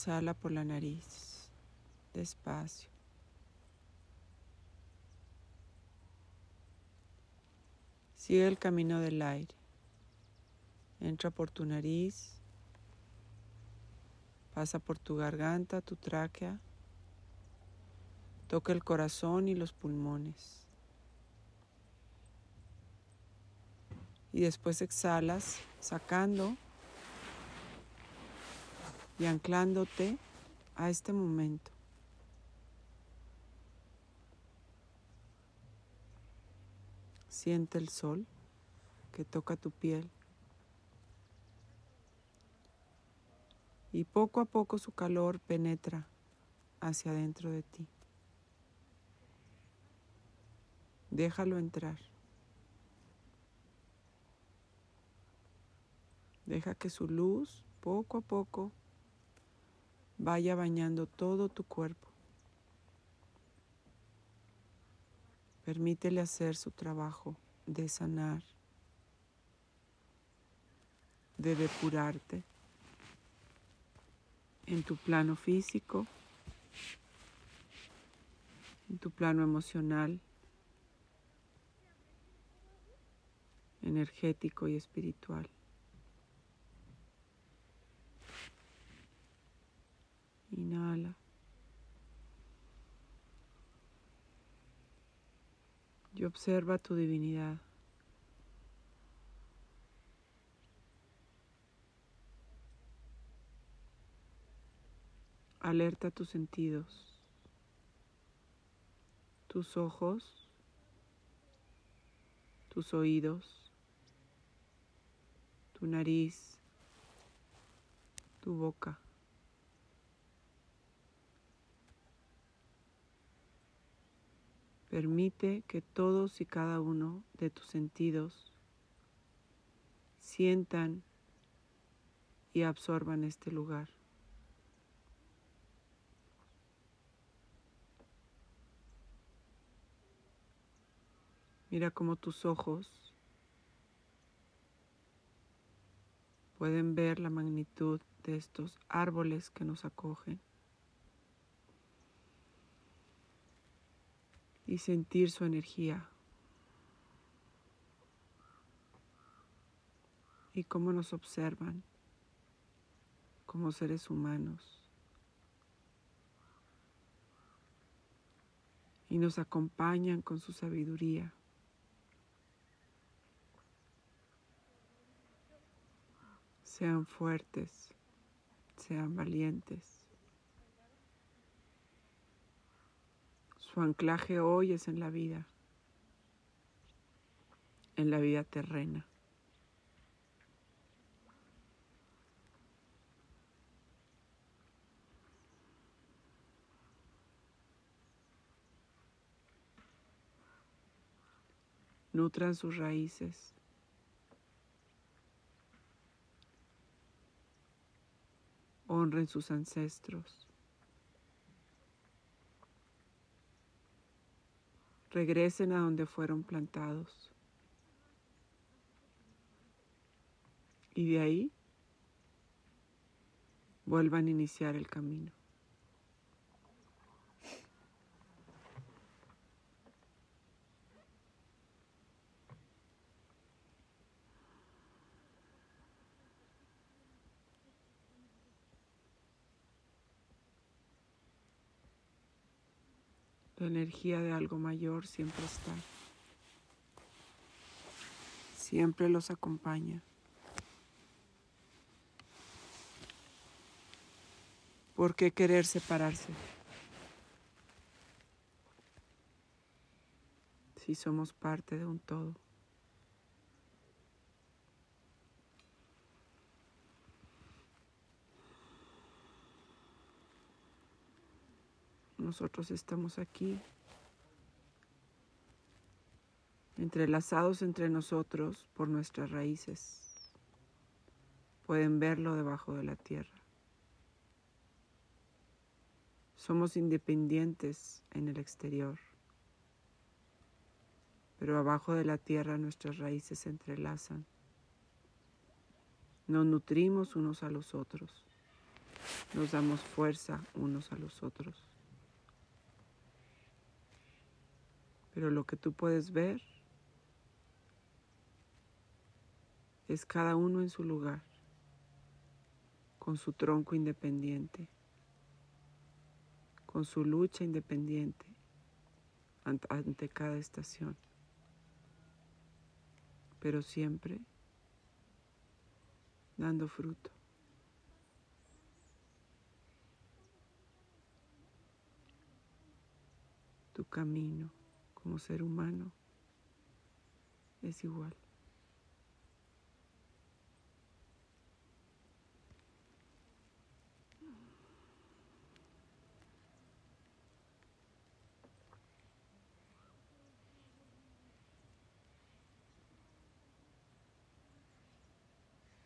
exhala por la nariz, despacio. Sigue el camino del aire. Entra por tu nariz, pasa por tu garganta, tu tráquea, toca el corazón y los pulmones. Y después exhalas, sacando y anclándote a este momento. Siente el sol que toca tu piel y poco a poco su calor penetra hacia adentro de ti. Déjalo entrar. Deja que su luz poco a poco vaya bañando todo tu cuerpo. Permítele hacer su trabajo de sanar, de depurarte en tu plano físico, en tu plano emocional, energético y espiritual. Inhala. Y observa tu divinidad. Alerta tus sentidos, tus ojos, tus oídos, tu nariz, tu boca. Permite que todos y cada uno de tus sentidos sientan y absorban este lugar. Mira cómo tus ojos pueden ver la magnitud de estos árboles que nos acogen. Y sentir su energía. Y cómo nos observan como seres humanos. Y nos acompañan con su sabiduría. Sean fuertes, sean valientes. Anclaje hoy es en la vida, en la vida terrena. Nutran sus raíces. Honren sus ancestros. Regresen a donde fueron plantados. Y de ahí vuelvan a iniciar el camino. La energía de algo mayor siempre está. Siempre los acompaña. ¿Por qué querer separarse? Si somos parte de un todo. Nosotros estamos aquí, entrelazados entre nosotros por nuestras raíces. Pueden verlo debajo de la tierra. Somos independientes en el exterior, pero abajo de la tierra nuestras raíces se entrelazan. Nos nutrimos unos a los otros. nos damos fuerza unos a los otros. Pero lo que tú puedes ver es cada uno en su lugar, con su tronco independiente, con su lucha independiente ante, cada estación, pero siempre dando fruto. Tu camino como ser humano es igual.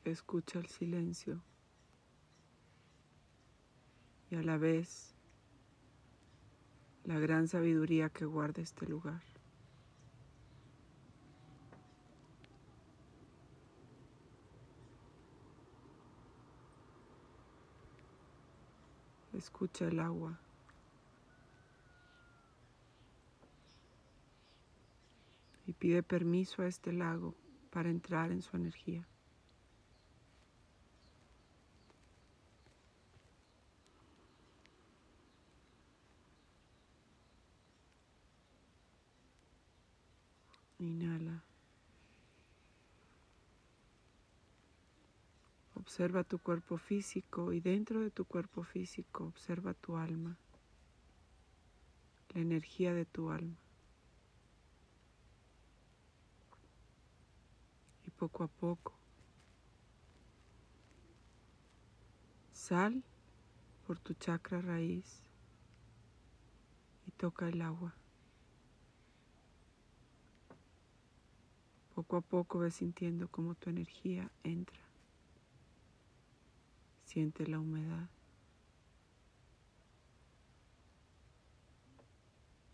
Escucha el silencio y a la vez la gran sabiduría que guarda este lugar. Escucha el agua. Y pide permiso a este lago para entrar en su energía. Inhala. Observa tu cuerpo físico y dentro de tu cuerpo físico observa tu alma, la energía de tu alma. Y poco a poco sal por tu chakra raíz y toca el agua. Poco a poco ves sintiendo cómo tu energía entra. Siente la humedad.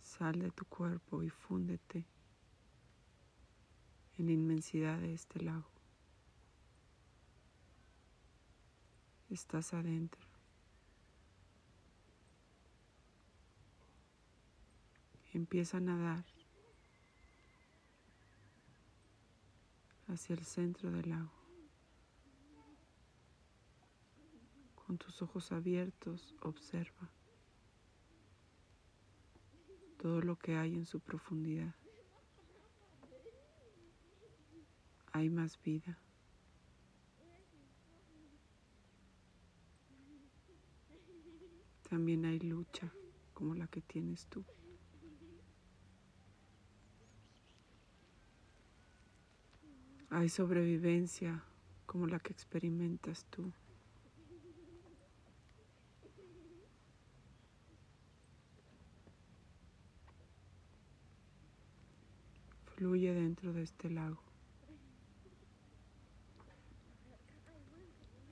Sal de tu cuerpo y fúndete en la inmensidad de este lago. Estás adentro. Empieza a nadar. Hacia el centro del lago. Con tus ojos abiertos observa todo lo que hay en su profundidad. Hay más vida. También hay lucha como la que tienes tú. Hay sobrevivencia como la que experimentas tú. Fluye dentro de este lago.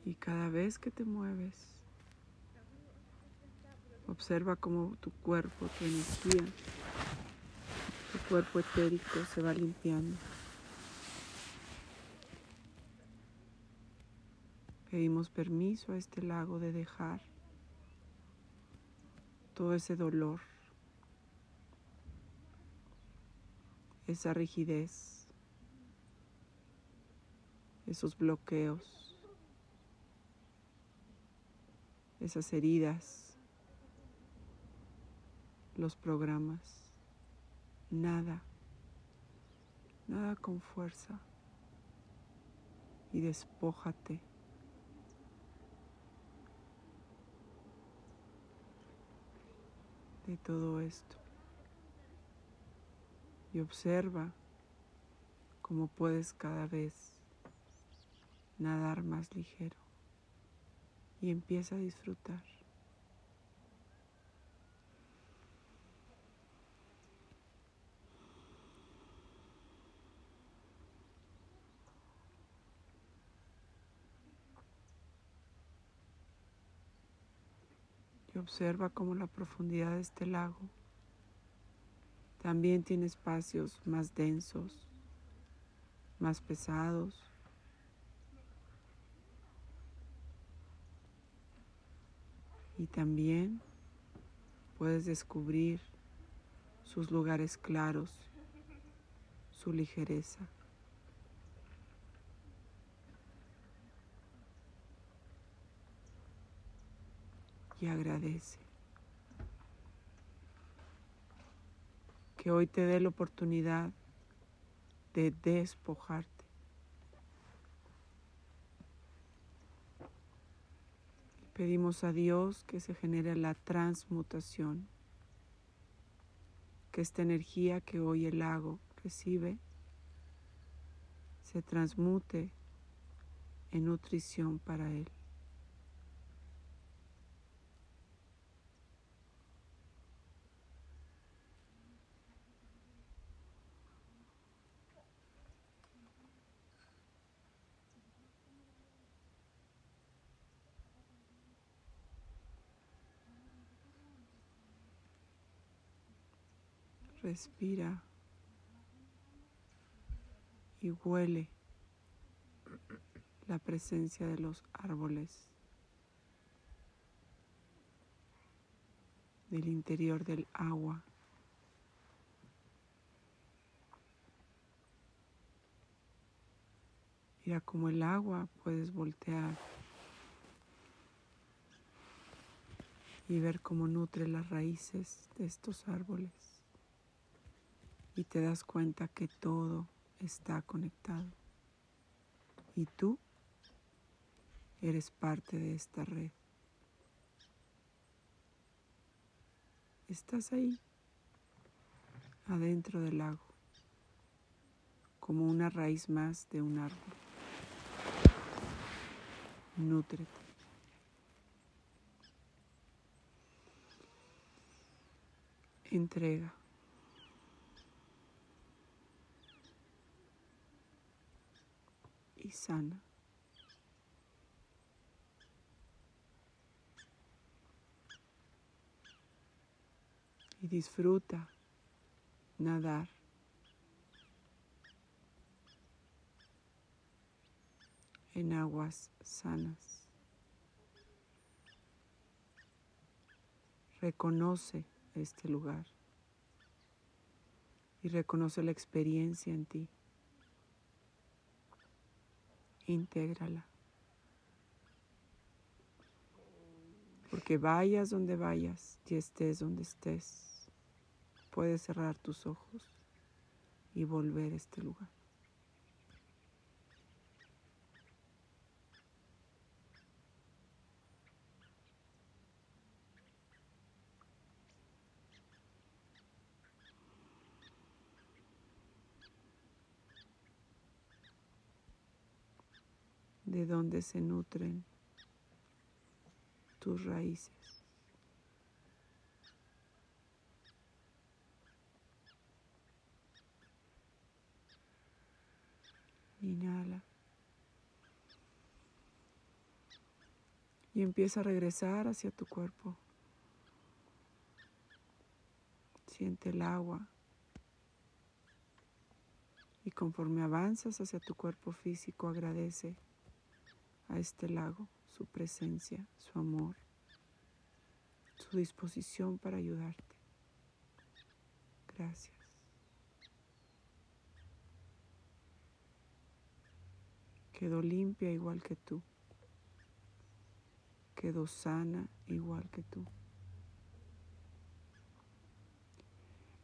Y cada vez que te mueves, observa cómo tu cuerpo, tu energía, tu cuerpo etérico se va limpiando. Pedimos permiso a este lago de dejar todo ese dolor, esa rigidez, esos bloqueos, esas heridas, los programas, nada, nada con fuerza. Y despójate de todo esto. Y observa cómo puedes cada vez nadar más ligero. Y empieza a disfrutar. Observa cómo la profundidad de este lago también tiene espacios más densos, más pesados. Y también puedes descubrir sus lugares claros, su ligereza. Y agradece. Que hoy te dé la oportunidad de despojarte. Pedimos a Dios que se genere la transmutación, que esta energía que hoy el lago recibe se transmute en nutrición para él. Respira y huele la presencia de los árboles del interior del agua. Mira como el agua puedes voltear y ver cómo nutre las raíces de estos árboles y te das cuenta que todo está conectado. Y tú eres parte de esta red. Estás ahí, adentro del lago, como una raíz más de un árbol. Nútrete. Entrega. Y sana. Y disfruta nadar. en aguas sanas. Reconoce este lugar y reconoce la experiencia en ti intégrala. Porque vayas donde vayas y estés donde estés, puedes cerrar tus ojos y volver a este lugar. De donde se nutren tus raíces. Inhala. Y empieza a regresar hacia tu cuerpo. Siente el agua. Y conforme avanzas hacia tu cuerpo físico, agradece a este lago, su presencia, su amor, su disposición para ayudarte. Gracias. Quedó limpia igual que tú. Quedó sana igual que tú.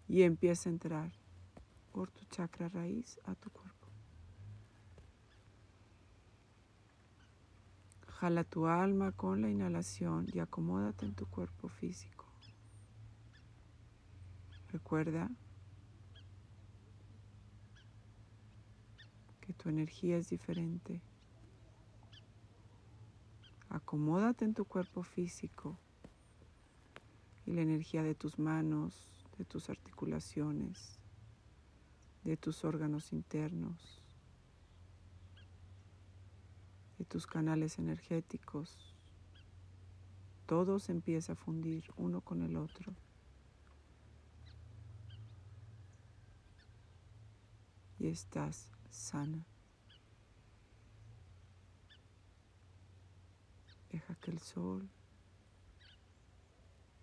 Y empieza a entrar por tu chakra raíz a tu cuerpo. Jala tu alma con la inhalación y acomódate en tu cuerpo físico. Recuerda que tu energía es diferente. Acomódate en tu cuerpo físico y la energía de tus manos, de tus articulaciones, de tus órganos internos tus canales energéticos. Todo se empieza a fundir uno con el otro. Y estás sana. Deja que el sol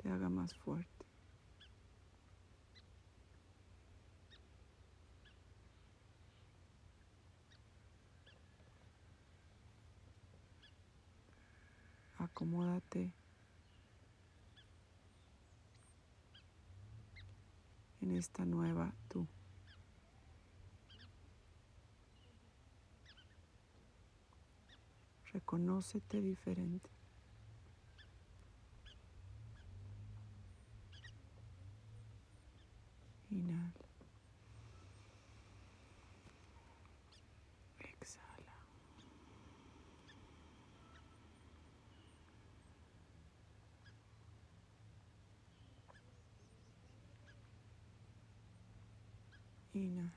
haga más fuerte. Acomódate en esta nueva tú. Reconócete diferente. Inhala. Exhala. Inhala.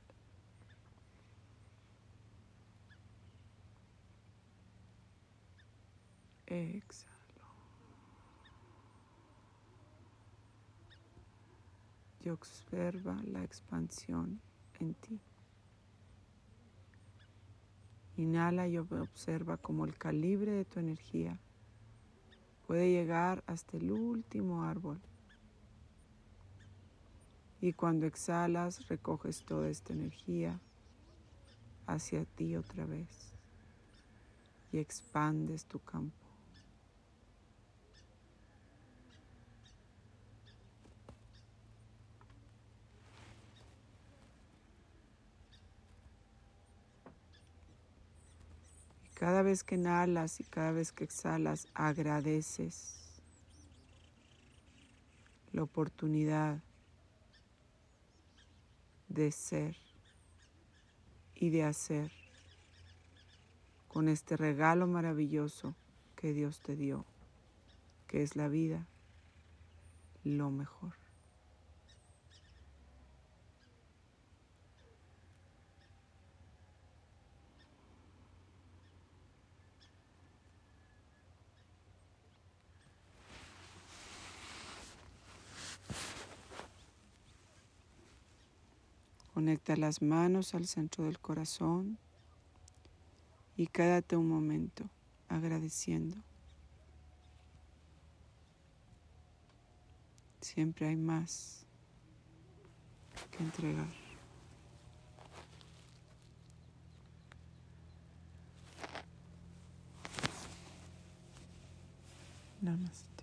Exhalo. Y observa la expansión en ti. Inhala y observa cómo el calibre de tu energía puede llegar hasta el último árbol. Y cuando exhalas, recoges toda esta energía hacia ti otra vez y expandes tu campo. Cada vez que inhalas y cada vez que exhalas, agradeces la oportunidad de ser y de hacer con este regalo maravilloso que Dios te dio, que es la vida, lo mejor. Conecta las manos al centro del corazón y quédate un momento agradeciendo. Siempre hay más que entregar. Namaste.